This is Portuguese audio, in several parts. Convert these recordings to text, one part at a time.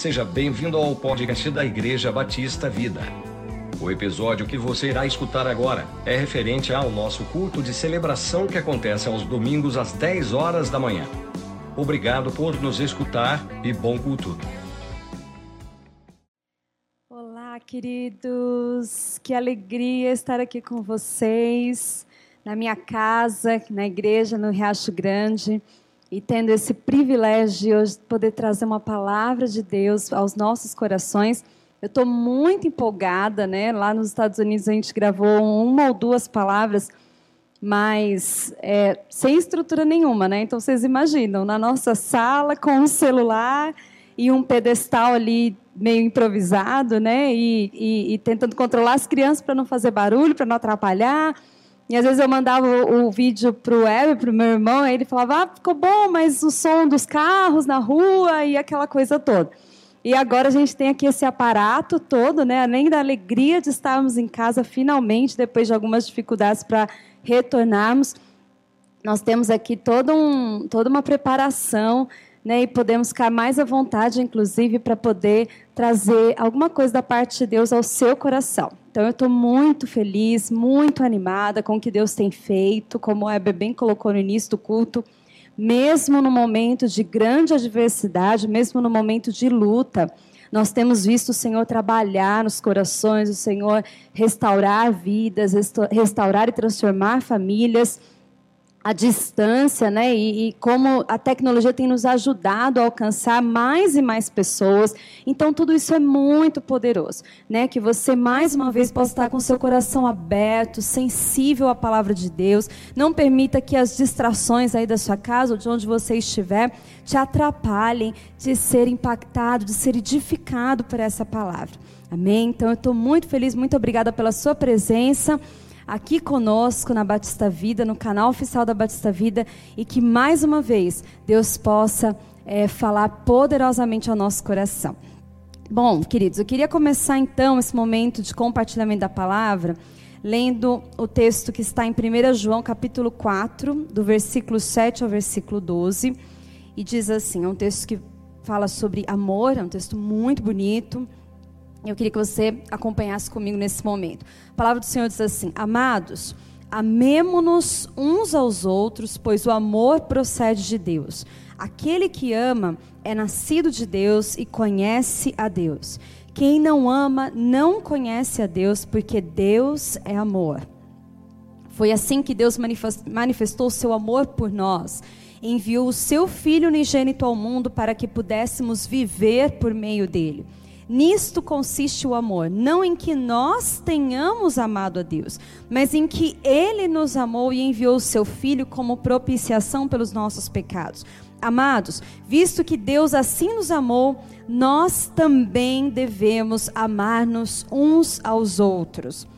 Seja bem-vindo ao podcast da Igreja Batista Vida. O episódio que você irá escutar agora é referente ao nosso culto de celebração que acontece aos domingos às 10 horas da manhã. Obrigado por nos escutar e bom culto. Olá, queridos. Que alegria estar aqui com vocês na minha casa, na igreja no Riacho Grande e tendo esse privilégio de hoje poder trazer uma palavra de Deus aos nossos corações. Eu estou muito empolgada, né? Lá nos Estados Unidos a gente gravou uma ou duas palavras, mas é, sem estrutura nenhuma, né? Então vocês imaginam, na nossa sala com um celular e um pedestal ali meio improvisado, né? E, e, e tentando controlar as crianças para não fazer barulho, para não atrapalhar. E às vezes eu mandava o, o vídeo para o web, para o meu irmão, e ele falava, ah, ficou bom, mas o som dos carros na rua e aquela coisa toda. E agora a gente tem aqui esse aparato todo, né? além da alegria de estarmos em casa finalmente, depois de algumas dificuldades para retornarmos, nós temos aqui todo um, toda uma preparação né, e podemos ficar mais à vontade, inclusive, para poder trazer alguma coisa da parte de Deus ao seu coração. Então, eu estou muito feliz, muito animada com o que Deus tem feito, como a Hebe bem colocou no início do culto, mesmo no momento de grande adversidade, mesmo no momento de luta, nós temos visto o Senhor trabalhar nos corações, o Senhor restaurar vidas, restaurar e transformar famílias a distância, né? E, e, como a tecnologia tem nos ajudado a alcançar mais e mais pessoas. Então, tudo isso é muito poderoso, né? Que você, mais uma vez, possa estar com seu coração aberto, sensível à palavra de Deus. Não permita que as distrações aí da sua casa ou de onde você estiver te atrapalhem de ser impactado, de ser edificado por essa palavra. Amém? Então, eu estou muito feliz, muito obrigada pela sua presença aqui conosco na Batista Vida, no canal oficial da Batista Vida, e que mais uma vez Deus possa é, falar poderosamente ao nosso coração. Bom, queridos, eu queria começar então esse momento de compartilhamento da palavra lendo o texto que está em 1 João capítulo 4, do versículo 7 ao versículo 12, e diz assim, é um texto que fala sobre amor, é um texto muito bonito, eu queria que você acompanhasse comigo nesse momento. A palavra do Senhor diz assim: Amados, amemo-nos uns aos outros, pois o amor procede de Deus. Aquele que ama é nascido de Deus e conhece a Deus. Quem não ama não conhece a Deus, porque Deus é amor. Foi assim que Deus manifestou o seu amor por nós. Enviou o seu Filho unigênito ao mundo para que pudéssemos viver por meio dele. Nisto consiste o amor, não em que nós tenhamos amado a Deus, mas em que Ele nos amou e enviou o seu Filho como propiciação pelos nossos pecados. Amados, visto que Deus assim nos amou, nós também devemos amar-nos uns aos outros.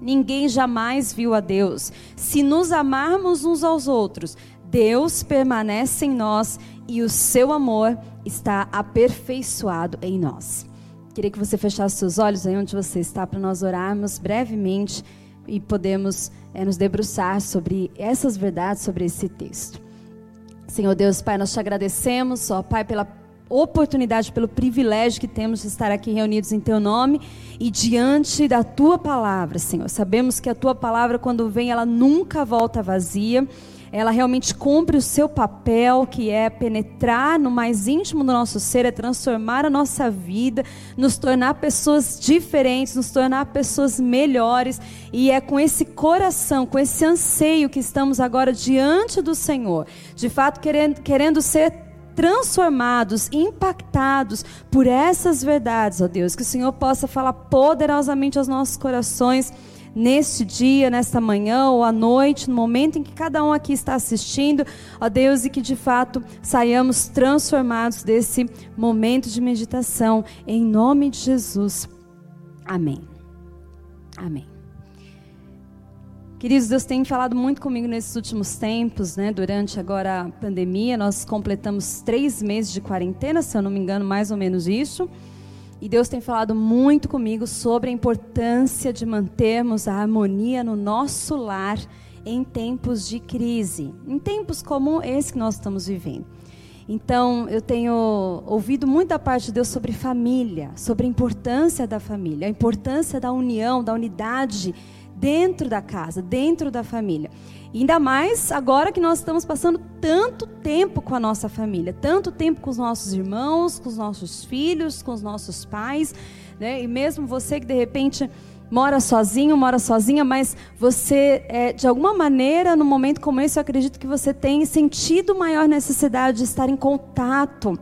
Ninguém jamais viu a Deus. Se nos amarmos uns aos outros, Deus permanece em nós e o seu amor está aperfeiçoado em nós. Queria que você fechasse seus olhos aí onde você está para nós orarmos brevemente e podemos é, nos debruçar sobre essas verdades, sobre esse texto. Senhor Deus, Pai, nós te agradecemos, ó Pai, pela oportunidade, pelo privilégio que temos de estar aqui reunidos em Teu nome e diante da Tua palavra, Senhor. Sabemos que a Tua palavra, quando vem, ela nunca volta vazia ela realmente cumpre o seu papel, que é penetrar no mais íntimo do nosso ser, é transformar a nossa vida, nos tornar pessoas diferentes, nos tornar pessoas melhores. E é com esse coração, com esse anseio que estamos agora diante do Senhor, de fato querendo, querendo ser transformados, impactados por essas verdades, ó Deus, que o Senhor possa falar poderosamente aos nossos corações neste dia, nesta manhã ou à noite, no momento em que cada um aqui está assistindo, ó Deus, e que de fato saiamos transformados desse momento de meditação, em nome de Jesus. Amém. Amém. Queridos, Deus tem falado muito comigo nesses últimos tempos, né? Durante agora a pandemia, nós completamos três meses de quarentena, se eu não me engano, mais ou menos isso. E Deus tem falado muito comigo sobre a importância de mantermos a harmonia no nosso lar em tempos de crise, em tempos como esse que nós estamos vivendo. Então, eu tenho ouvido muita parte de Deus sobre família, sobre a importância da família, a importância da união, da unidade dentro da casa, dentro da família. E ainda mais agora que nós estamos passando tanto tempo com a nossa família, tanto tempo com os nossos irmãos, com os nossos filhos, com os nossos pais, né? E mesmo você que de repente mora sozinho, mora sozinha, mas você, é, de alguma maneira, num momento como esse, eu acredito que você tem sentido maior necessidade de estar em contato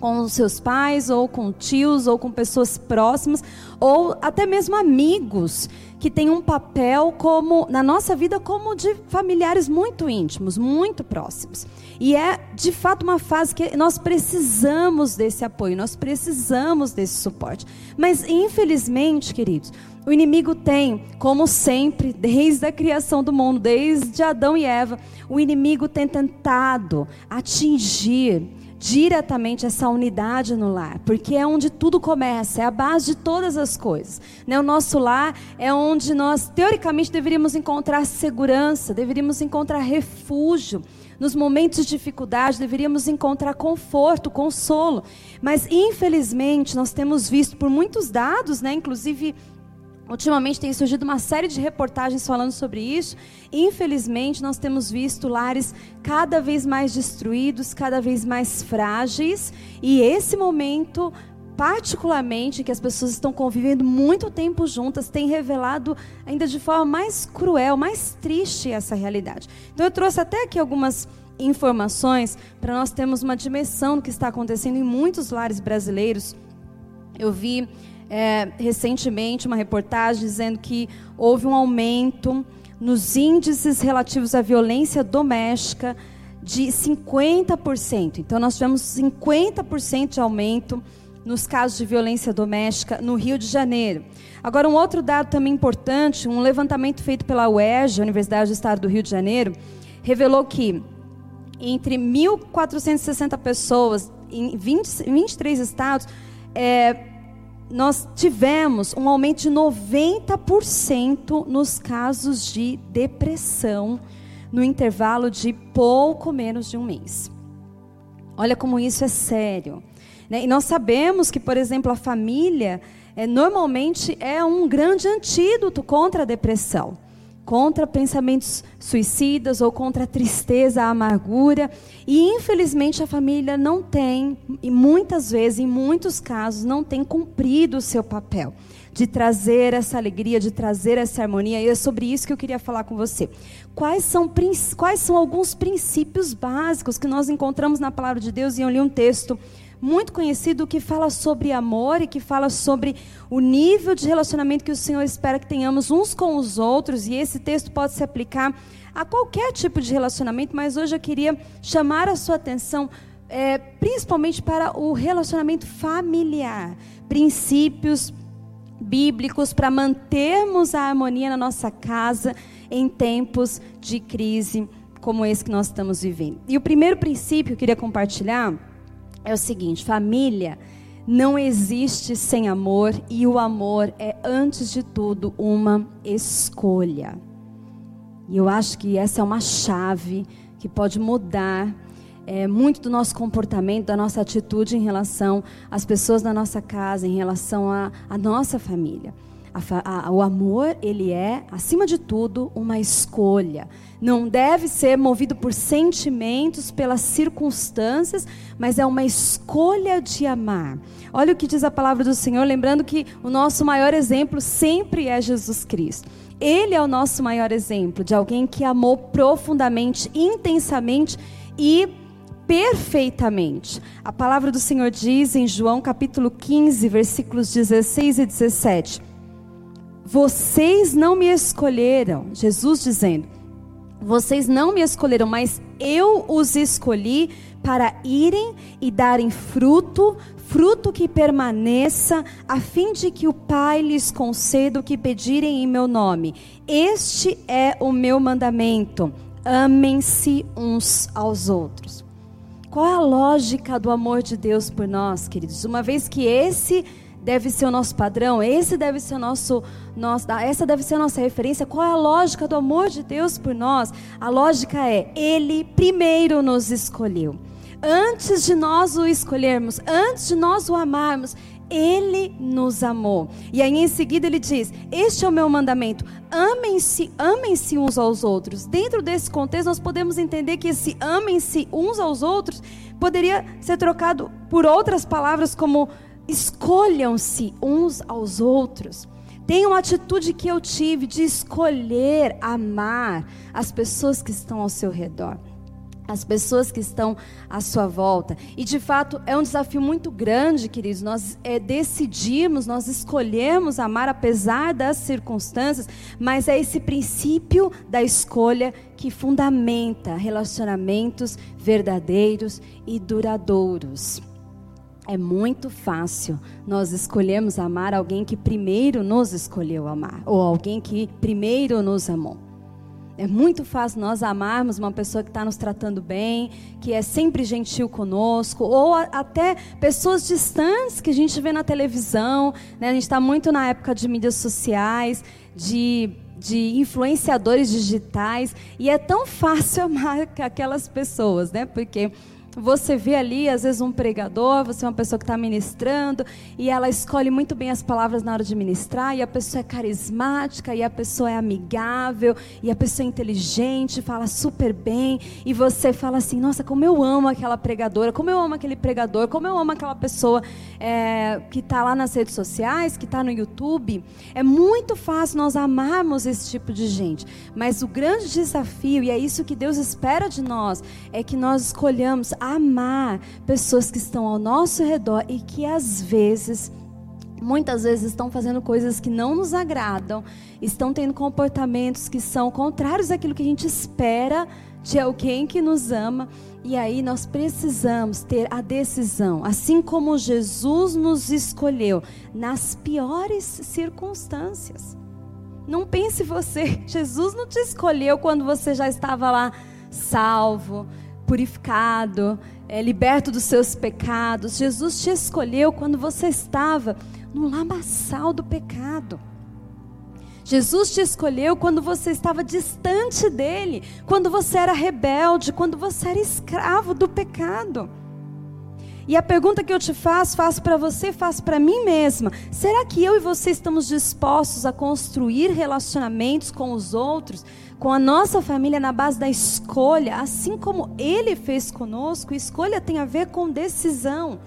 com os seus pais, ou com tios, ou com pessoas próximas, ou até mesmo amigos que têm um papel como na nossa vida como de familiares muito íntimos, muito próximos. E é de fato uma fase que nós precisamos desse apoio, nós precisamos desse suporte. Mas infelizmente, queridos, o inimigo tem, como sempre, desde a criação do mundo, desde Adão e Eva, o inimigo tem tentado atingir diretamente essa unidade no lar, porque é onde tudo começa, é a base de todas as coisas. Né? O nosso lar é onde nós, teoricamente, deveríamos encontrar segurança, deveríamos encontrar refúgio. Nos momentos de dificuldade, deveríamos encontrar conforto, consolo. Mas, infelizmente, nós temos visto por muitos dados, né, inclusive Ultimamente tem surgido uma série de reportagens falando sobre isso. Infelizmente, nós temos visto lares cada vez mais destruídos, cada vez mais frágeis. E esse momento, particularmente, que as pessoas estão convivendo muito tempo juntas, tem revelado ainda de forma mais cruel, mais triste essa realidade. Então, eu trouxe até aqui algumas informações para nós termos uma dimensão do que está acontecendo em muitos lares brasileiros. Eu vi é, recentemente uma reportagem dizendo que houve um aumento nos índices relativos à violência doméstica de 50%. Então, nós tivemos 50% de aumento nos casos de violência doméstica no Rio de Janeiro. Agora, um outro dado também importante, um levantamento feito pela UERJ, Universidade do Estado do Rio de Janeiro, revelou que entre 1.460 pessoas em 20, 23 estados, é, nós tivemos um aumento de 90% nos casos de depressão no intervalo de pouco menos de um mês. Olha como isso é sério. Né? E nós sabemos que, por exemplo, a família é, normalmente é um grande antídoto contra a depressão contra pensamentos suicidas ou contra a tristeza, a amargura. E infelizmente a família não tem, e muitas vezes, em muitos casos, não tem cumprido o seu papel de trazer essa alegria, de trazer essa harmonia. E é sobre isso que eu queria falar com você. Quais são, quais são alguns princípios básicos que nós encontramos na palavra de Deus? E eu li um texto muito conhecido que fala sobre amor e que fala sobre o nível de relacionamento que o Senhor espera que tenhamos uns com os outros. E esse texto pode se aplicar a qualquer tipo de relacionamento, mas hoje eu queria chamar a sua atenção é, principalmente para o relacionamento familiar. Princípios bíblicos para mantermos a harmonia na nossa casa em tempos de crise como esse que nós estamos vivendo. E o primeiro princípio que eu queria compartilhar é o seguinte: família não existe sem amor e o amor é, antes de tudo, uma escolha. E eu acho que essa é uma chave que pode mudar é, muito do nosso comportamento, da nossa atitude em relação às pessoas da nossa casa, em relação à nossa família. A, a, o amor, ele é, acima de tudo, uma escolha. Não deve ser movido por sentimentos, pelas circunstâncias, mas é uma escolha de amar. Olha o que diz a palavra do Senhor, lembrando que o nosso maior exemplo sempre é Jesus Cristo. Ele é o nosso maior exemplo de alguém que amou profundamente, intensamente e perfeitamente. A palavra do Senhor diz em João capítulo 15, versículos 16 e 17: Vocês não me escolheram, Jesus dizendo, vocês não me escolheram, mas eu os escolhi para irem e darem fruto, fruto que permaneça, a fim de que o Pai lhes conceda o que pedirem em meu nome. Este é o meu mandamento: amem-se uns aos outros. Qual é a lógica do amor de Deus por nós, queridos? Uma vez que esse deve ser o nosso padrão, esse deve ser o nosso, nosso, essa deve ser a nossa referência. Qual é a lógica do amor de Deus por nós? A lógica é: Ele primeiro nos escolheu. Antes de nós o escolhermos, antes de nós o amarmos, ele nos amou. E aí em seguida ele diz: Este é o meu mandamento. Amem-se, amem-se uns aos outros. Dentro desse contexto, nós podemos entender que esse amem-se uns aos outros poderia ser trocado por outras palavras como escolham-se uns aos outros. Tenha uma atitude que eu tive de escolher amar as pessoas que estão ao seu redor as pessoas que estão à sua volta. E de fato é um desafio muito grande, queridos. Nós é, decidimos, nós escolhemos amar apesar das circunstâncias, mas é esse princípio da escolha que fundamenta relacionamentos verdadeiros e duradouros. É muito fácil nós escolhermos amar alguém que primeiro nos escolheu amar, ou alguém que primeiro nos amou. É muito fácil nós amarmos uma pessoa que está nos tratando bem, que é sempre gentil conosco, ou a, até pessoas distantes que a gente vê na televisão. Né? A gente está muito na época de mídias sociais, de, de influenciadores digitais, e é tão fácil amar aquelas pessoas, né? Porque você vê ali, às vezes, um pregador, você é uma pessoa que está ministrando, e ela escolhe muito bem as palavras na hora de ministrar, e a pessoa é carismática, e a pessoa é amigável, e a pessoa é inteligente, fala super bem, e você fala assim: nossa, como eu amo aquela pregadora, como eu amo aquele pregador, como eu amo aquela pessoa é, que está lá nas redes sociais, que está no YouTube. É muito fácil nós amarmos esse tipo de gente, mas o grande desafio, e é isso que Deus espera de nós, é que nós escolhamos amar pessoas que estão ao nosso redor e que às vezes muitas vezes estão fazendo coisas que não nos agradam, estão tendo comportamentos que são contrários àquilo que a gente espera de alguém que nos ama. E aí nós precisamos ter a decisão, assim como Jesus nos escolheu nas piores circunstâncias. Não pense você, Jesus não te escolheu quando você já estava lá salvo, purificado, é, liberto dos seus pecados. Jesus te escolheu quando você estava no lamaçal do pecado. Jesus te escolheu quando você estava distante dele, quando você era rebelde, quando você era escravo do pecado. E a pergunta que eu te faço, faço para você, faço para mim mesma: será que eu e você estamos dispostos a construir relacionamentos com os outros com a nossa família na base da escolha, assim como Ele fez conosco. Escolha tem a ver com decisão,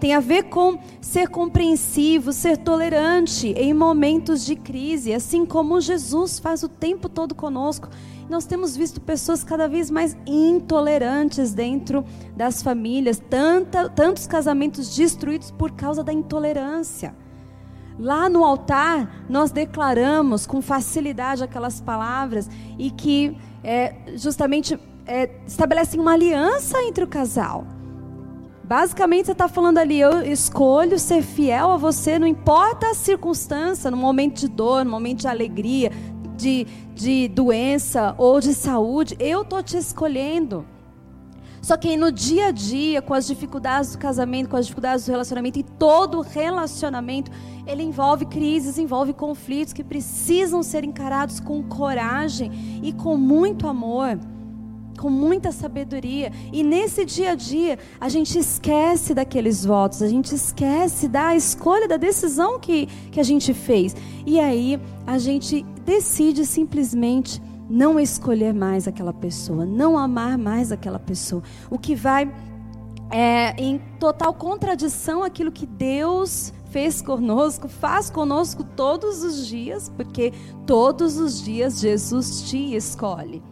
tem a ver com ser compreensivo, ser tolerante em momentos de crise, assim como Jesus faz o tempo todo conosco. Nós temos visto pessoas cada vez mais intolerantes dentro das famílias, tanta, tantos casamentos destruídos por causa da intolerância. Lá no altar, nós declaramos com facilidade aquelas palavras e que é, justamente é, estabelecem uma aliança entre o casal. Basicamente, você está falando ali: eu escolho ser fiel a você, não importa a circunstância, no momento de dor, no momento de alegria, de, de doença ou de saúde, eu estou te escolhendo. Só que no dia a dia, com as dificuldades do casamento, com as dificuldades do relacionamento, e todo relacionamento, ele envolve crises, envolve conflitos que precisam ser encarados com coragem e com muito amor, com muita sabedoria. E nesse dia a dia, a gente esquece daqueles votos, a gente esquece da escolha, da decisão que, que a gente fez. E aí, a gente decide simplesmente não escolher mais aquela pessoa, não amar mais aquela pessoa. O que vai é, em total contradição aquilo que Deus fez conosco, faz conosco todos os dias, porque todos os dias Jesus te escolhe.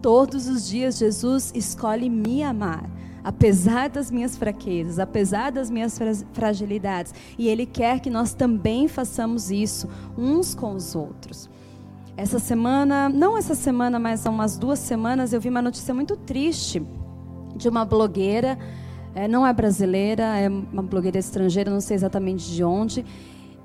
Todos os dias Jesus escolhe me amar, apesar das minhas fraquezas, apesar das minhas fragilidades, e Ele quer que nós também façamos isso uns com os outros. Essa semana, não essa semana, mas há umas duas semanas, eu vi uma notícia muito triste de uma blogueira, é, não é brasileira, é uma blogueira estrangeira, não sei exatamente de onde,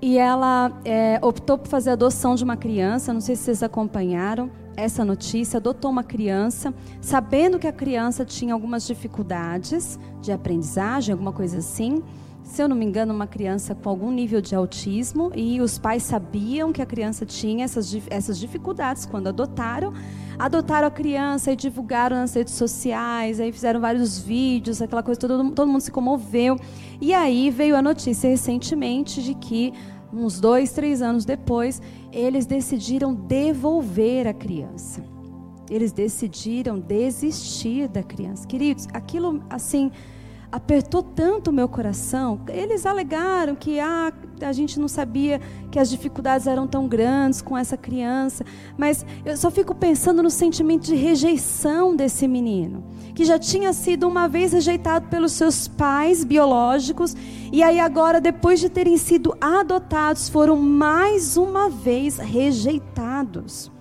e ela é, optou por fazer a adoção de uma criança, não sei se vocês acompanharam essa notícia, adotou uma criança, sabendo que a criança tinha algumas dificuldades de aprendizagem, alguma coisa assim, se eu não me engano, uma criança com algum nível de autismo e os pais sabiam que a criança tinha essas, essas dificuldades quando adotaram. adotaram a criança e divulgaram nas redes sociais, aí fizeram vários vídeos, aquela coisa, todo, todo mundo se comoveu. E aí veio a notícia recentemente de que, uns dois, três anos depois, eles decidiram devolver a criança. Eles decidiram desistir da criança. Queridos, aquilo assim apertou tanto o meu coração. Eles alegaram que ah, a gente não sabia que as dificuldades eram tão grandes com essa criança, mas eu só fico pensando no sentimento de rejeição desse menino, que já tinha sido uma vez rejeitado pelos seus pais biológicos e aí agora depois de terem sido adotados foram mais uma vez rejeitados.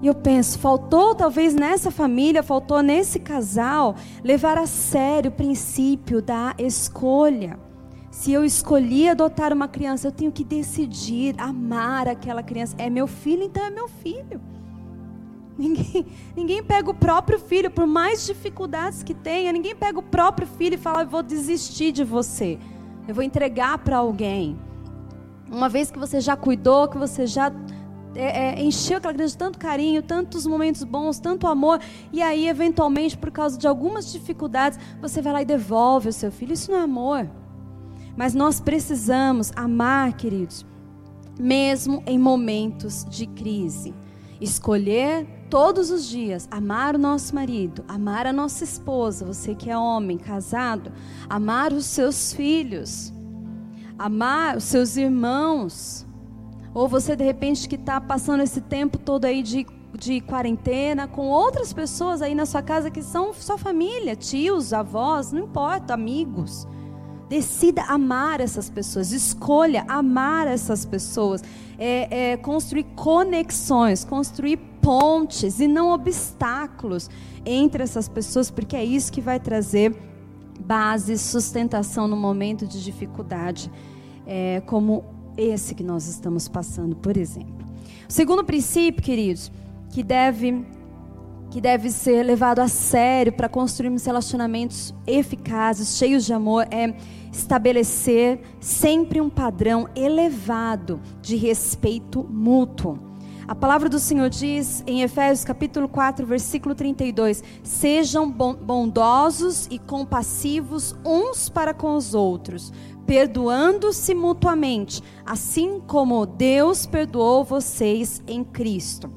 E eu penso, faltou talvez nessa família, faltou nesse casal levar a sério o princípio da escolha. Se eu escolhi adotar uma criança, eu tenho que decidir amar aquela criança. É meu filho, então é meu filho. Ninguém, ninguém pega o próprio filho, por mais dificuldades que tenha, ninguém pega o próprio filho e fala: Eu vou desistir de você, eu vou entregar para alguém. Uma vez que você já cuidou, que você já é, é, encheu aquela criança de tanto carinho, tantos momentos bons, tanto amor, e aí, eventualmente, por causa de algumas dificuldades, você vai lá e devolve o seu filho. Isso não é amor. Mas nós precisamos amar, queridos, mesmo em momentos de crise. Escolher todos os dias amar o nosso marido, amar a nossa esposa, você que é homem, casado, amar os seus filhos, amar os seus irmãos, ou você, de repente, que está passando esse tempo todo aí de, de quarentena com outras pessoas aí na sua casa que são sua família, tios, avós, não importa, amigos. Decida amar essas pessoas, escolha amar essas pessoas, é, é, construir conexões, construir pontes e não obstáculos entre essas pessoas, porque é isso que vai trazer base, sustentação no momento de dificuldade, é, como esse que nós estamos passando, por exemplo. O segundo princípio, queridos, que deve que deve ser levado a sério para construirmos relacionamentos eficazes, cheios de amor, é estabelecer sempre um padrão elevado de respeito mútuo. A palavra do Senhor diz em Efésios capítulo 4, versículo 32: Sejam bondosos e compassivos uns para com os outros, perdoando-se mutuamente, assim como Deus perdoou vocês em Cristo.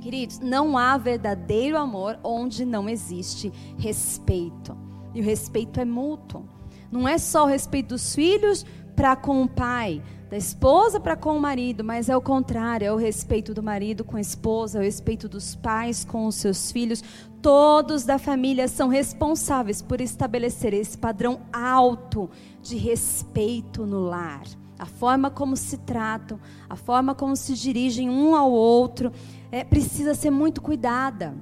Queridos, não há verdadeiro amor onde não existe respeito. E o respeito é mútuo. Não é só o respeito dos filhos para com o pai, da esposa para com o marido, mas é o contrário, é o respeito do marido com a esposa, é o respeito dos pais com os seus filhos. Todos da família são responsáveis por estabelecer esse padrão alto de respeito no lar. A forma como se tratam, a forma como se dirigem um ao outro, é, precisa ser muito cuidada.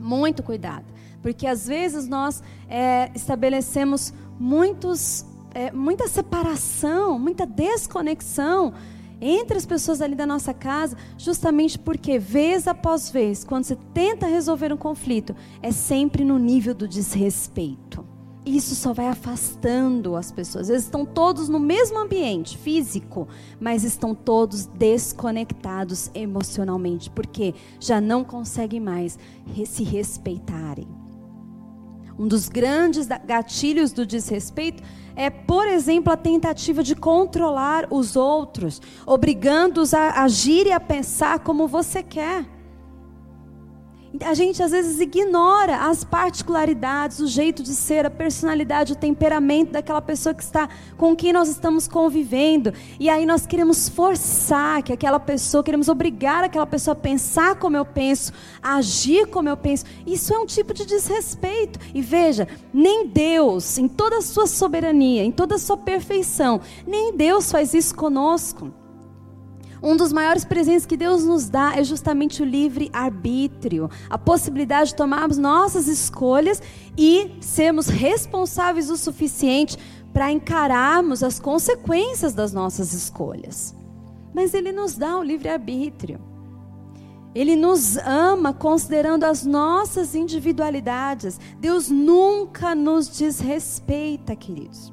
Muito cuidada. Porque às vezes nós é, estabelecemos muitos, é, muita separação, muita desconexão entre as pessoas ali da nossa casa, justamente porque, vez após vez, quando você tenta resolver um conflito, é sempre no nível do desrespeito isso só vai afastando as pessoas. Eles estão todos no mesmo ambiente físico, mas estão todos desconectados emocionalmente, porque já não conseguem mais se respeitarem. Um dos grandes gatilhos do desrespeito é, por exemplo, a tentativa de controlar os outros, obrigando-os a agir e a pensar como você quer. A gente às vezes ignora as particularidades, o jeito de ser, a personalidade, o temperamento daquela pessoa que está com quem nós estamos convivendo. E aí nós queremos forçar que aquela pessoa, queremos obrigar aquela pessoa a pensar como eu penso, a agir como eu penso. Isso é um tipo de desrespeito. E veja, nem Deus, em toda a sua soberania, em toda a sua perfeição, nem Deus faz isso conosco. Um dos maiores presentes que Deus nos dá é justamente o livre arbítrio, a possibilidade de tomarmos nossas escolhas e sermos responsáveis o suficiente para encararmos as consequências das nossas escolhas. Mas Ele nos dá o livre arbítrio. Ele nos ama considerando as nossas individualidades. Deus nunca nos desrespeita, queridos.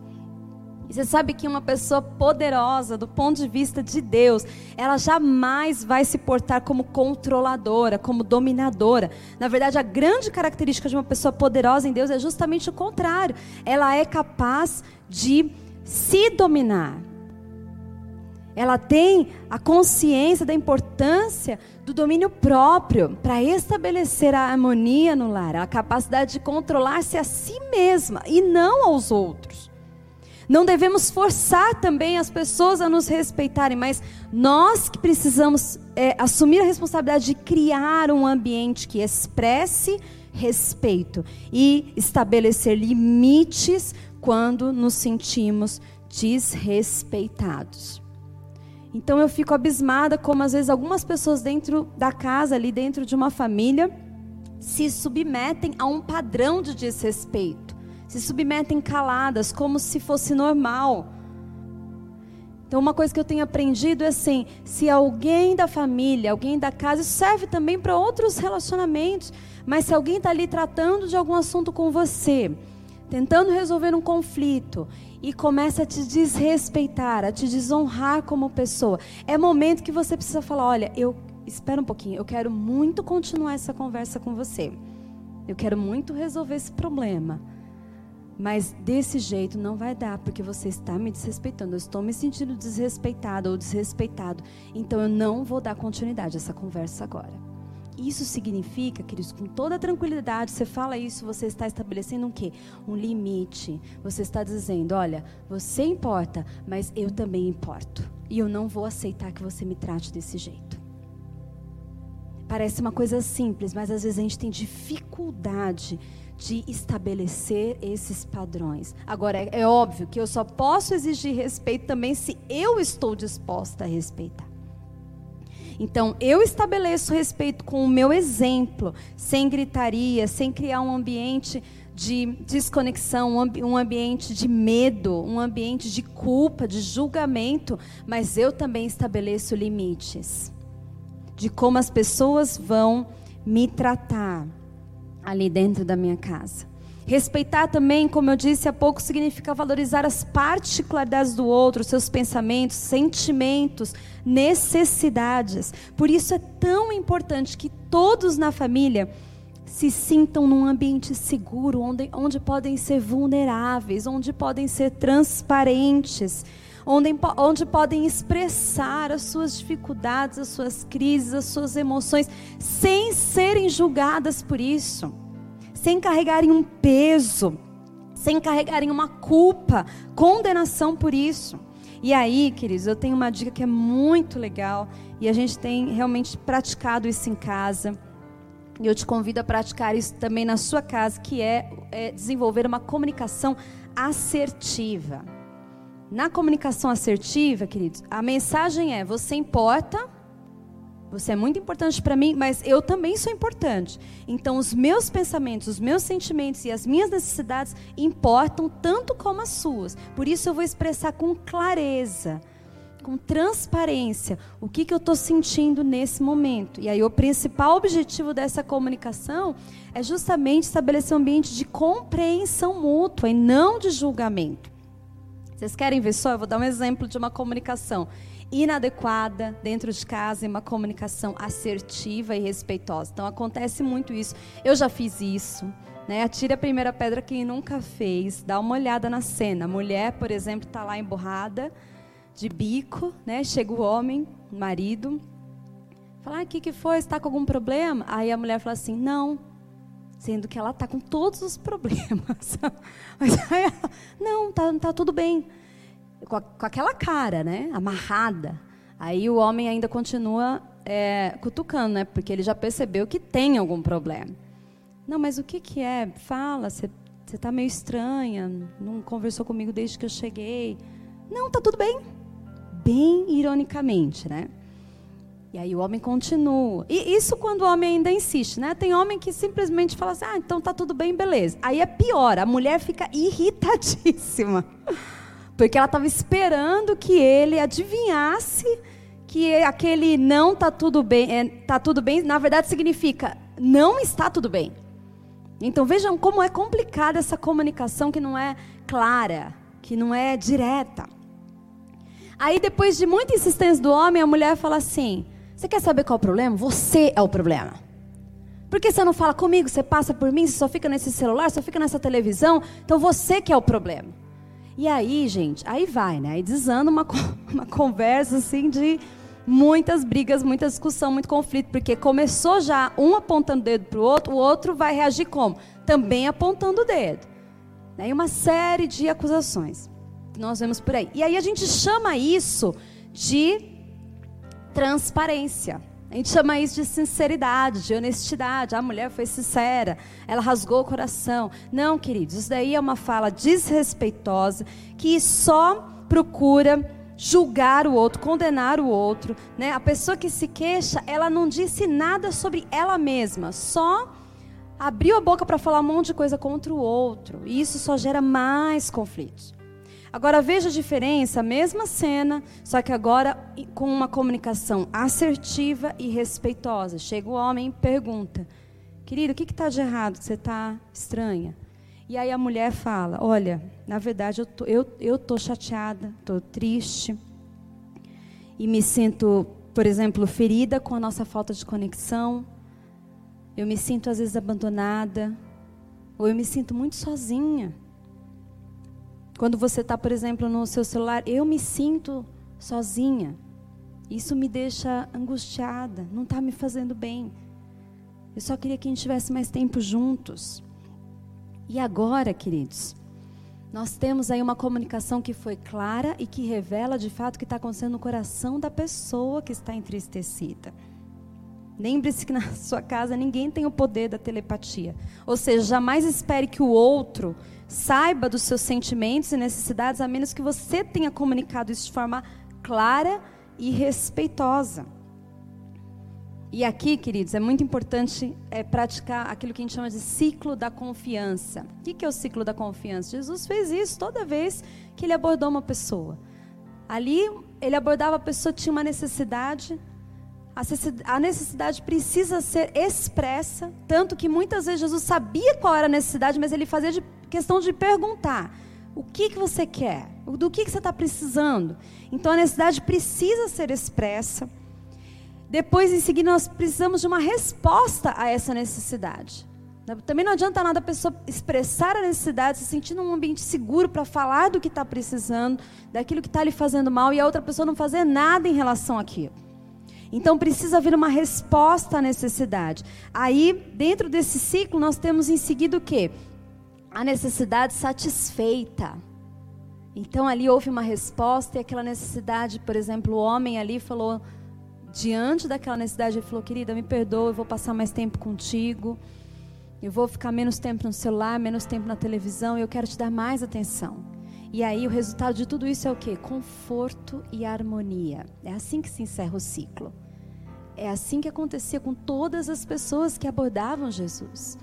E você sabe que uma pessoa poderosa, do ponto de vista de Deus, ela jamais vai se portar como controladora, como dominadora. Na verdade, a grande característica de uma pessoa poderosa em Deus é justamente o contrário. Ela é capaz de se dominar. Ela tem a consciência da importância do domínio próprio para estabelecer a harmonia no lar, a capacidade de controlar-se a si mesma e não aos outros. Não devemos forçar também as pessoas a nos respeitarem, mas nós que precisamos é, assumir a responsabilidade de criar um ambiente que expresse respeito e estabelecer limites quando nos sentimos desrespeitados. Então eu fico abismada como às vezes algumas pessoas dentro da casa, ali dentro de uma família, se submetem a um padrão de desrespeito se submetem caladas, como se fosse normal. Então, uma coisa que eu tenho aprendido é assim: se alguém da família, alguém da casa, isso serve também para outros relacionamentos, mas se alguém está ali tratando de algum assunto com você, tentando resolver um conflito, e começa a te desrespeitar, a te desonrar como pessoa, é momento que você precisa falar: olha, eu espera um pouquinho, eu quero muito continuar essa conversa com você, eu quero muito resolver esse problema. Mas desse jeito não vai dar, porque você está me desrespeitando. Eu estou me sentindo desrespeitada ou desrespeitado. Então eu não vou dar continuidade a essa conversa agora. Isso significa, queridos, com toda tranquilidade, você fala isso, você está estabelecendo um quê? Um limite. Você está dizendo, olha, você importa, mas eu também importo. E eu não vou aceitar que você me trate desse jeito. Parece uma coisa simples, mas às vezes a gente tem dificuldade de estabelecer esses padrões. Agora, é, é óbvio que eu só posso exigir respeito também se eu estou disposta a respeitar. Então, eu estabeleço respeito com o meu exemplo, sem gritaria, sem criar um ambiente de desconexão, um ambiente de medo, um ambiente de culpa, de julgamento, mas eu também estabeleço limites de como as pessoas vão me tratar ali dentro da minha casa. Respeitar também, como eu disse há pouco, significa valorizar as particularidades do outro, seus pensamentos, sentimentos, necessidades. Por isso é tão importante que todos na família se sintam num ambiente seguro, onde, onde podem ser vulneráveis, onde podem ser transparentes, onde, onde podem expressar as suas dificuldades, as suas crises, as suas emoções, sem serem julgadas por isso, sem carregarem um peso, sem carregarem uma culpa, condenação por isso. E aí, queridos, eu tenho uma dica que é muito legal e a gente tem realmente praticado isso em casa. E eu te convido a praticar isso também na sua casa, que é, é desenvolver uma comunicação assertiva. Na comunicação assertiva, queridos, a mensagem é: você importa, você é muito importante para mim, mas eu também sou importante. Então, os meus pensamentos, os meus sentimentos e as minhas necessidades importam tanto como as suas. Por isso, eu vou expressar com clareza, com transparência, o que, que eu estou sentindo nesse momento. E aí, o principal objetivo dessa comunicação é justamente estabelecer um ambiente de compreensão mútua e não de julgamento. Vocês querem ver só? Eu vou dar um exemplo de uma comunicação inadequada dentro de casa e uma comunicação assertiva e respeitosa. Então acontece muito isso. Eu já fiz isso. Né? Atire a primeira pedra quem nunca fez. Dá uma olhada na cena. A mulher, por exemplo, está lá emborrada, de bico, né? Chega o homem, o marido, fala: ah, o que, que foi? Está com algum problema? Aí a mulher fala assim: não, sendo que ela está com todos os problemas. Mas aí ela, não, tá, tá tudo bem. Com, a, com, aquela cara, né? Amarrada. Aí o homem ainda continua é, cutucando, né? Porque ele já percebeu que tem algum problema. Não, mas o que, que é? Fala, você está meio estranha, não conversou comigo desde que eu cheguei. Não, tá tudo bem. Bem ironicamente, né? E aí o homem continua. E isso quando o homem ainda insiste, né? Tem homem que simplesmente fala assim: ah, então tá tudo bem, beleza. Aí é pior, a mulher fica irritadíssima. Porque ela estava esperando que ele adivinhasse que aquele não tá tudo bem, é, tá tudo bem, na verdade significa não está tudo bem. Então vejam como é complicada essa comunicação que não é clara que não é direta. Aí, depois de muita insistência do homem, a mulher fala assim: Você quer saber qual é o problema? Você é o problema. Por que você não fala comigo? Você passa por mim, você só fica nesse celular, só fica nessa televisão. Então você que é o problema. E aí, gente, aí vai, né? Aí desanda uma, uma conversa assim de muitas brigas, muita discussão, muito conflito, porque começou já um apontando o dedo para o outro, o outro vai reagir como? Também apontando o dedo. Né? E uma série de acusações que nós vemos por aí. E aí a gente chama isso de transparência. A gente chama isso de sinceridade, de honestidade. A mulher foi sincera, ela rasgou o coração. Não, queridos, isso daí é uma fala desrespeitosa que só procura julgar o outro, condenar o outro. Né? A pessoa que se queixa, ela não disse nada sobre ela mesma, só abriu a boca para falar um monte de coisa contra o outro. E isso só gera mais conflitos. Agora veja a diferença, a mesma cena, só que agora com uma comunicação assertiva e respeitosa. Chega o homem e pergunta: Querido, o que está de errado? Você está estranha? E aí a mulher fala: Olha, na verdade eu tô, eu, eu tô chateada, estou triste e me sinto, por exemplo, ferida com a nossa falta de conexão. Eu me sinto às vezes abandonada, ou eu me sinto muito sozinha. Quando você está, por exemplo, no seu celular, eu me sinto sozinha. Isso me deixa angustiada, não está me fazendo bem. Eu só queria que a gente tivesse mais tempo juntos. E agora, queridos, nós temos aí uma comunicação que foi clara e que revela de fato o que está acontecendo no coração da pessoa que está entristecida. Lembre-se que na sua casa ninguém tem o poder da telepatia. Ou seja, jamais espere que o outro saiba dos seus sentimentos e necessidades, a menos que você tenha comunicado isso de forma clara e respeitosa. E aqui, queridos, é muito importante é, praticar aquilo que a gente chama de ciclo da confiança. O que, é o ciclo da confiança? Jesus fez isso toda vez que ele abordou uma pessoa. Ali, ele abordava a pessoa que tinha uma necessidade, a necessidade precisa ser expressa, tanto que muitas vezes Jesus sabia qual era a necessidade, mas ele fazia de questão de perguntar: o que, que você quer? Do que, que você está precisando? Então a necessidade precisa ser expressa. Depois, em seguida, nós precisamos de uma resposta a essa necessidade. Também não adianta nada a pessoa expressar a necessidade, se sentir num ambiente seguro para falar do que está precisando, daquilo que está lhe fazendo mal, e a outra pessoa não fazer nada em relação àquilo. Então precisa haver uma resposta à necessidade. Aí, dentro desse ciclo, nós temos em seguida o quê? A necessidade satisfeita. Então ali houve uma resposta e aquela necessidade, por exemplo, o homem ali falou, diante daquela necessidade, ele falou: Querida, me perdoa, eu vou passar mais tempo contigo. Eu vou ficar menos tempo no celular, menos tempo na televisão, eu quero te dar mais atenção. E aí o resultado de tudo isso é o que? Conforto e harmonia. É assim que se encerra o ciclo. É assim que acontecia com todas as pessoas que abordavam Jesus.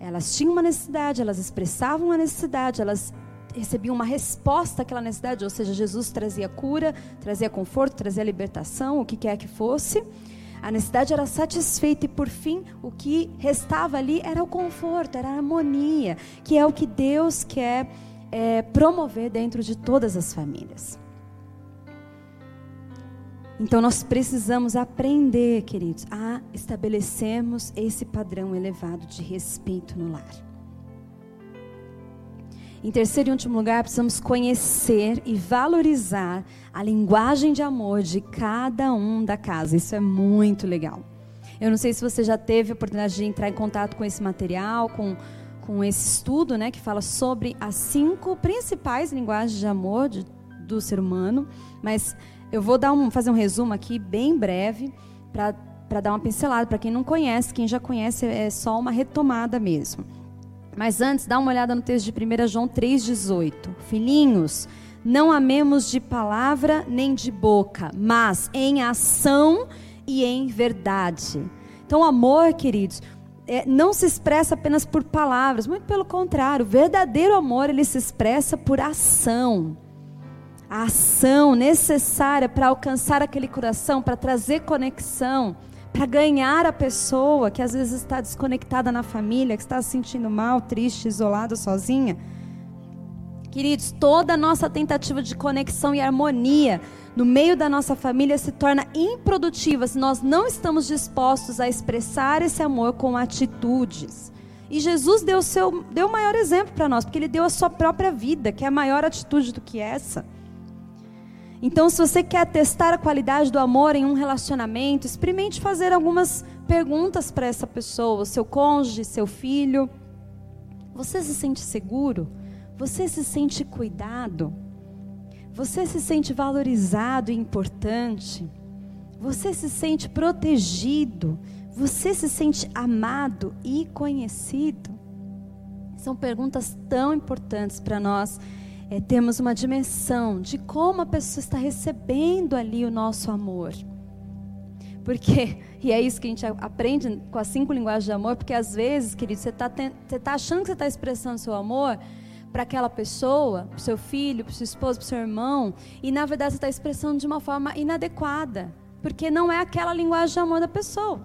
Elas tinham uma necessidade, elas expressavam uma necessidade, elas recebiam uma resposta àquela necessidade, ou seja, Jesus trazia cura, trazia conforto, trazia libertação, o que quer que fosse. A necessidade era satisfeita e, por fim, o que restava ali era o conforto, era a harmonia, que é o que Deus quer é, promover dentro de todas as famílias. Então nós precisamos aprender, queridos, a estabelecermos esse padrão elevado de respeito no lar. Em terceiro e último lugar, precisamos conhecer e valorizar a linguagem de amor de cada um da casa. Isso é muito legal. Eu não sei se você já teve a oportunidade de entrar em contato com esse material, com com esse estudo, né, que fala sobre as cinco principais linguagens de amor de, do ser humano. Mas eu vou dar um, fazer um resumo aqui bem breve para dar uma pincelada para quem não conhece. Quem já conhece é só uma retomada mesmo. Mas antes, dá uma olhada no texto de 1 João 3,18. Filhinhos, não amemos de palavra nem de boca, mas em ação e em verdade. Então, amor, queridos, é, não se expressa apenas por palavras, muito pelo contrário, o verdadeiro amor ele se expressa por ação. A ação necessária para alcançar aquele coração, para trazer conexão, para ganhar a pessoa que às vezes está desconectada na família, que está se sentindo mal, triste, isolada, sozinha. Queridos, toda a nossa tentativa de conexão e harmonia no meio da nossa família se torna improdutiva se nós não estamos dispostos a expressar esse amor com atitudes. E Jesus deu, seu, deu o maior exemplo para nós, porque ele deu a sua própria vida, que é a maior atitude do que essa. Então, se você quer testar a qualidade do amor em um relacionamento, experimente fazer algumas perguntas para essa pessoa, seu cônjuge, seu filho. Você se sente seguro? Você se sente cuidado? Você se sente valorizado e importante? Você se sente protegido? Você se sente amado e conhecido? São perguntas tão importantes para nós é, termos uma dimensão de como a pessoa está recebendo ali o nosso amor. Porque, e é isso que a gente aprende com as cinco linguagens de amor, porque às vezes, querido, você está tá achando que você está expressando seu amor, para aquela pessoa, para o seu filho, para o seu esposo, para o seu irmão, e na verdade você está expressando de uma forma inadequada, porque não é aquela linguagem de amor da pessoa.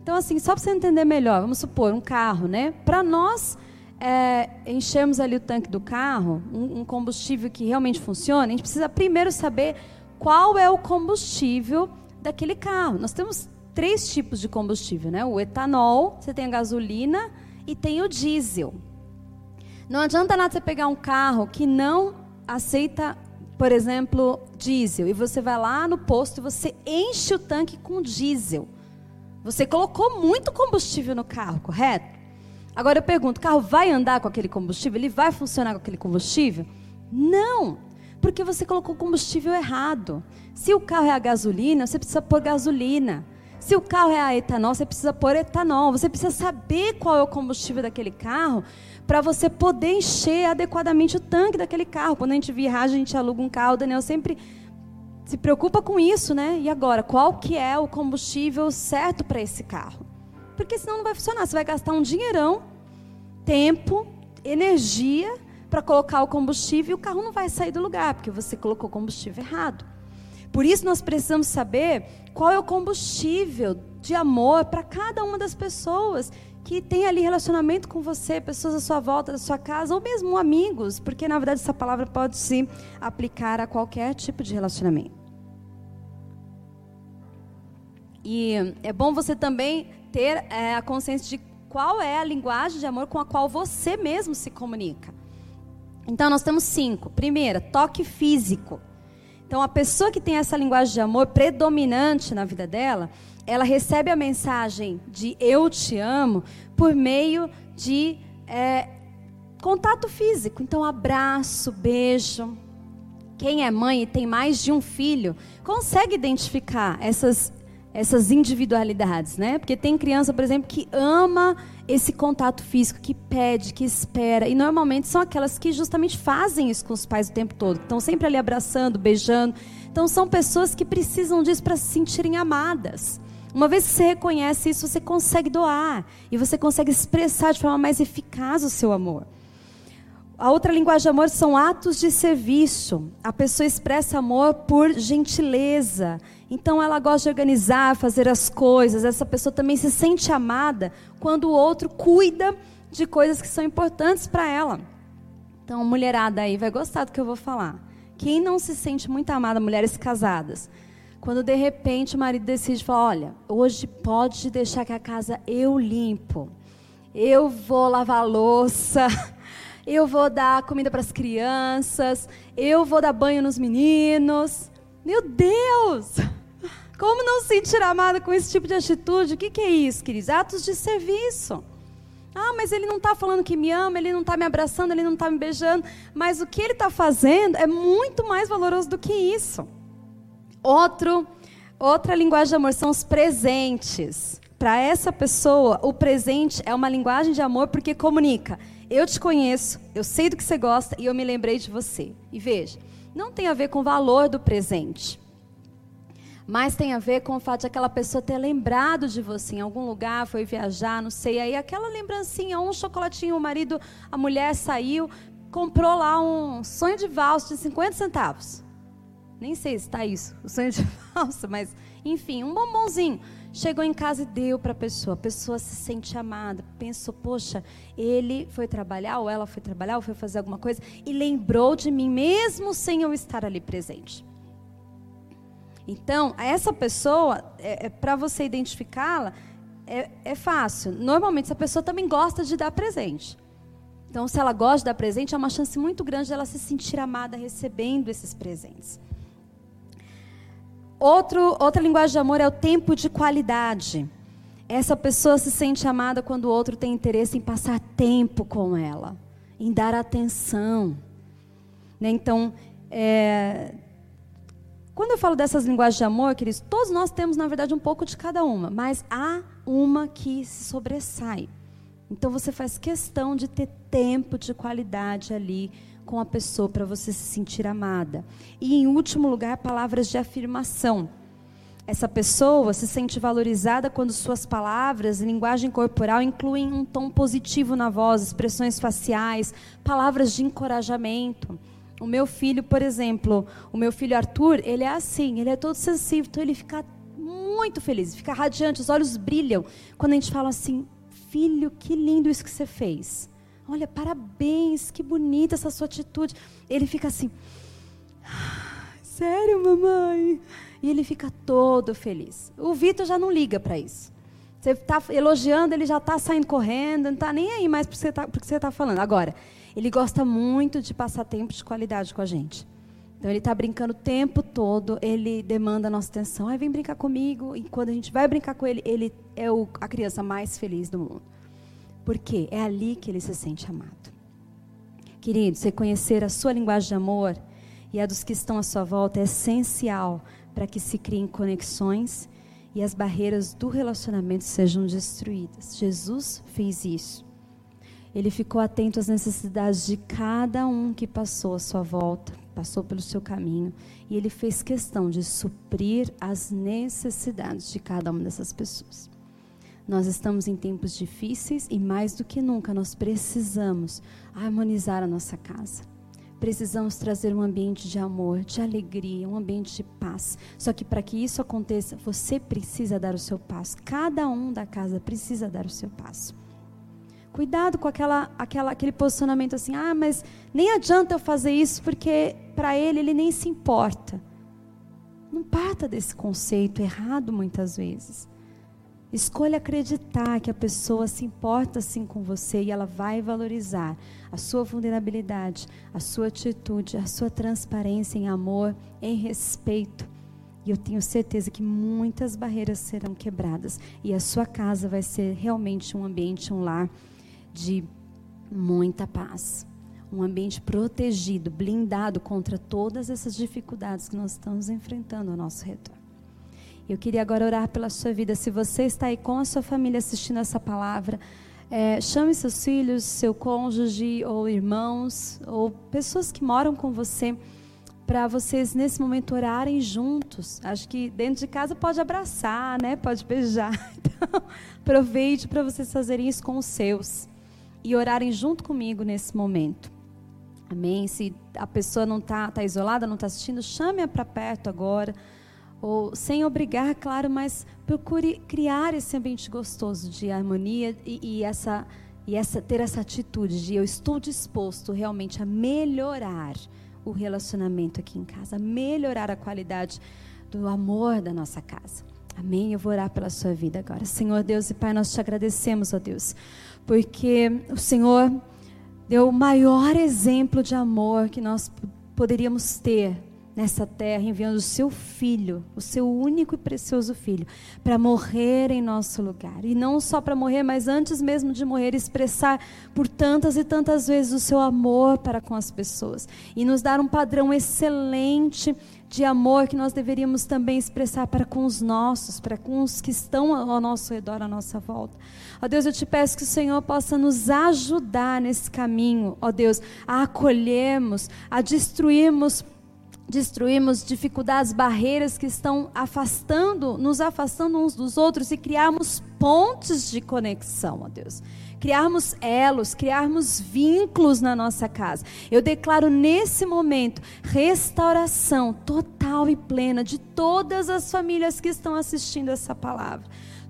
Então, assim, só para você entender melhor, vamos supor, um carro, né? Para nós é, enchermos ali o tanque do carro, um, um combustível que realmente funciona, a gente precisa primeiro saber qual é o combustível daquele carro. Nós temos três tipos de combustível, né? O etanol, você tem a gasolina e tem o diesel. Não adianta nada você pegar um carro que não aceita, por exemplo, diesel, e você vai lá no posto e você enche o tanque com diesel. Você colocou muito combustível no carro, correto? Agora eu pergunto, o carro vai andar com aquele combustível? Ele vai funcionar com aquele combustível? Não, porque você colocou o combustível errado. Se o carro é a gasolina, você precisa pôr gasolina. Se o carro é a etanol, você precisa pôr etanol. Você precisa saber qual é o combustível daquele carro para você poder encher adequadamente o tanque daquele carro. Quando a gente viaja, a gente aluga um carro, o Daniel sempre se preocupa com isso, né? E agora, qual que é o combustível certo para esse carro? Porque senão não vai funcionar. Você vai gastar um dinheirão, tempo, energia para colocar o combustível e o carro não vai sair do lugar, porque você colocou o combustível errado. Por isso nós precisamos saber qual é o combustível de amor para cada uma das pessoas que tem ali relacionamento com você, pessoas à sua volta, da sua casa, ou mesmo amigos, porque na verdade essa palavra pode se aplicar a qualquer tipo de relacionamento. E é bom você também ter é, a consciência de qual é a linguagem de amor com a qual você mesmo se comunica. Então nós temos cinco. Primeira, toque físico. Então a pessoa que tem essa linguagem de amor predominante na vida dela, ela recebe a mensagem de eu te amo por meio de é, contato físico. Então, abraço, beijo. Quem é mãe e tem mais de um filho consegue identificar essas, essas individualidades, né? Porque tem criança, por exemplo, que ama esse contato físico, que pede, que espera. E normalmente são aquelas que justamente fazem isso com os pais o tempo todo. Estão sempre ali abraçando, beijando. Então são pessoas que precisam disso para se sentirem amadas. Uma vez que você reconhece isso, você consegue doar e você consegue expressar de forma mais eficaz o seu amor. A outra linguagem de amor são atos de serviço. A pessoa expressa amor por gentileza. Então ela gosta de organizar, fazer as coisas. Essa pessoa também se sente amada quando o outro cuida de coisas que são importantes para ela. Então, mulherada aí vai gostar do que eu vou falar. Quem não se sente muito amada, mulheres casadas, quando de repente o marido decide falar: Olha, hoje pode deixar que a casa eu limpo, eu vou lavar a louça, eu vou dar comida para as crianças, eu vou dar banho nos meninos. Meu Deus! Como não se sentir amada com esse tipo de atitude? O que, que é isso, queridos? Atos de serviço. Ah, mas ele não está falando que me ama, ele não está me abraçando, ele não está me beijando. Mas o que ele está fazendo é muito mais valoroso do que isso. Outro, outra linguagem de amor são os presentes. Para essa pessoa, o presente é uma linguagem de amor porque comunica. Eu te conheço, eu sei do que você gosta e eu me lembrei de você. E veja, não tem a ver com o valor do presente mas tem a ver com o fato de aquela pessoa ter lembrado de você em algum lugar, foi viajar, não sei, aí aquela lembrancinha, um chocolatinho, o marido, a mulher saiu, comprou lá um sonho de valsa de 50 centavos. Nem sei se está isso, o sonho de valsa, mas enfim, um bombonzinho. Chegou em casa e deu para a pessoa. A pessoa se sente amada. Pensou, poxa, ele foi trabalhar, ou ela foi trabalhar, ou foi fazer alguma coisa, e lembrou de mim, mesmo sem eu estar ali presente. Então, essa pessoa, é, é para você identificá-la, é, é fácil. Normalmente, essa pessoa também gosta de dar presente. Então, se ela gosta de dar presente, é uma chance muito grande dela se sentir amada recebendo esses presentes. Outro, outra linguagem de amor é o tempo de qualidade. Essa pessoa se sente amada quando o outro tem interesse em passar tempo com ela, em dar atenção. Né? Então, é... quando eu falo dessas linguagens de amor, queridos, todos nós temos, na verdade, um pouco de cada uma, mas há uma que se sobressai. Então, você faz questão de ter tempo de qualidade ali com a pessoa para você se sentir amada. E em último lugar, palavras de afirmação. Essa pessoa se sente valorizada quando suas palavras, linguagem corporal, incluem um tom positivo na voz, expressões faciais, palavras de encorajamento. O meu filho, por exemplo, o meu filho Arthur, ele é assim, ele é todo sensível, então ele fica muito feliz, fica radiante, os olhos brilham quando a gente fala assim: "Filho, que lindo isso que você fez". Olha, parabéns, que bonita essa sua atitude. Ele fica assim, sério, mamãe? E ele fica todo feliz. O Vitor já não liga para isso. Você está elogiando, ele já está saindo correndo, não está nem aí mais para o que você está tá falando. Agora, ele gosta muito de passar tempo de qualidade com a gente. Então, ele está brincando o tempo todo, ele demanda a nossa atenção. Aí, vem brincar comigo. E quando a gente vai brincar com ele, ele é o, a criança mais feliz do mundo. Porque é ali que ele se sente amado. Querido, você conhecer a sua linguagem de amor e a dos que estão à sua volta é essencial para que se criem conexões e as barreiras do relacionamento sejam destruídas. Jesus fez isso. Ele ficou atento às necessidades de cada um que passou à sua volta, passou pelo seu caminho, e ele fez questão de suprir as necessidades de cada uma dessas pessoas. Nós estamos em tempos difíceis e mais do que nunca nós precisamos harmonizar a nossa casa. Precisamos trazer um ambiente de amor, de alegria, um ambiente de paz. Só que para que isso aconteça, você precisa dar o seu passo. Cada um da casa precisa dar o seu passo. Cuidado com aquela, aquela, aquele posicionamento assim: ah, mas nem adianta eu fazer isso porque para ele ele nem se importa. Não parta desse conceito errado muitas vezes. Escolha acreditar que a pessoa se importa assim com você e ela vai valorizar a sua vulnerabilidade, a sua atitude, a sua transparência em amor, em respeito. E eu tenho certeza que muitas barreiras serão quebradas e a sua casa vai ser realmente um ambiente, um lar de muita paz. Um ambiente protegido, blindado contra todas essas dificuldades que nós estamos enfrentando ao nosso redor. Eu queria agora orar pela sua vida. Se você está aí com a sua família assistindo essa palavra, é, chame seus filhos, seu cônjuge ou irmãos ou pessoas que moram com você para vocês nesse momento orarem juntos. Acho que dentro de casa pode abraçar, né? Pode beijar. Então, aproveite para vocês fazerem isso com os seus e orarem junto comigo nesse momento. Amém? Se a pessoa não está tá isolada, não está assistindo, chame-a para perto agora ou sem obrigar, claro, mas procure criar esse ambiente gostoso de harmonia e, e, essa e essa ter essa atitude de eu estou disposto realmente a melhorar o relacionamento aqui em casa, melhorar a qualidade do amor da nossa casa. Amém. Eu vou orar pela sua vida agora. Senhor Deus e Pai, nós te agradecemos, ó Deus, porque o Senhor deu o maior exemplo de amor que nós poderíamos ter nessa terra, enviando o seu filho, o seu único e precioso filho, para morrer em nosso lugar. E não só para morrer, mas antes mesmo de morrer, expressar por tantas e tantas vezes o seu amor para com as pessoas. E nos dar um padrão excelente de amor que nós deveríamos também expressar para com os nossos, para com os que estão ao nosso redor, à nossa volta. Ó Deus, eu te peço que o Senhor possa nos ajudar nesse caminho, ó Deus, a acolhermos, a destruirmos destruirmos dificuldades, barreiras que estão afastando, nos afastando uns dos outros e criarmos pontes de conexão, ó Deus criarmos elos, criarmos vínculos na nossa casa. Eu declaro nesse momento restauração total e plena de todas as famílias que estão assistindo essa palavra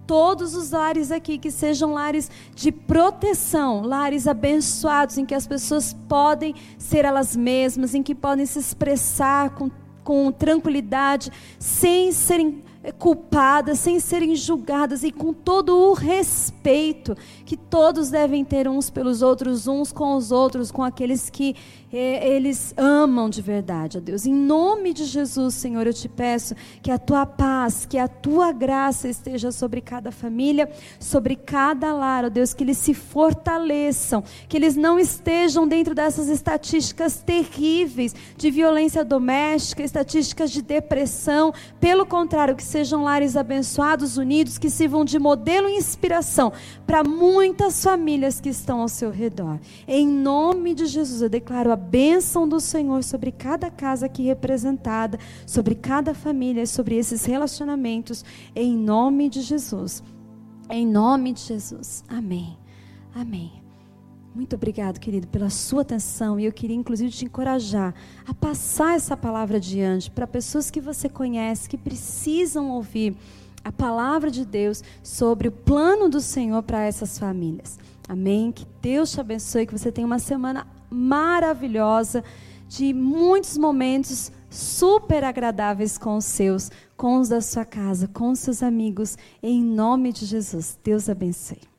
todos os lares aqui que sejam lares de proteção, lares abençoados, em que as pessoas podem ser elas mesmas, em que podem se expressar com, com tranquilidade, sem serem culpadas, sem serem julgadas e com todo o respeito que todos devem ter uns pelos outros, uns com os outros, com aqueles que é, eles amam de verdade, ó Deus. Em nome de Jesus, Senhor, eu te peço que a tua paz, que a tua graça esteja sobre cada família, sobre cada lar, ó Deus, que eles se fortaleçam, que eles não estejam dentro dessas estatísticas terríveis de violência doméstica, estatísticas de depressão. Pelo contrário, que sejam lares abençoados, unidos, que sirvam de modelo e inspiração para muitas famílias que estão ao seu redor. Em nome de Jesus, eu declaro a bênção do Senhor sobre cada casa aqui representada, sobre cada família, sobre esses relacionamentos, em nome de Jesus. Em nome de Jesus. Amém. Amém. Muito obrigado, querido, pela sua atenção. E eu queria, inclusive, te encorajar a passar essa palavra adiante para pessoas que você conhece, que precisam ouvir a palavra de Deus sobre o plano do Senhor para essas famílias. Amém? Que Deus te abençoe, que você tenha uma semana maravilhosa, de muitos momentos super agradáveis com os seus, com os da sua casa, com os seus amigos, em nome de Jesus. Deus abençoe.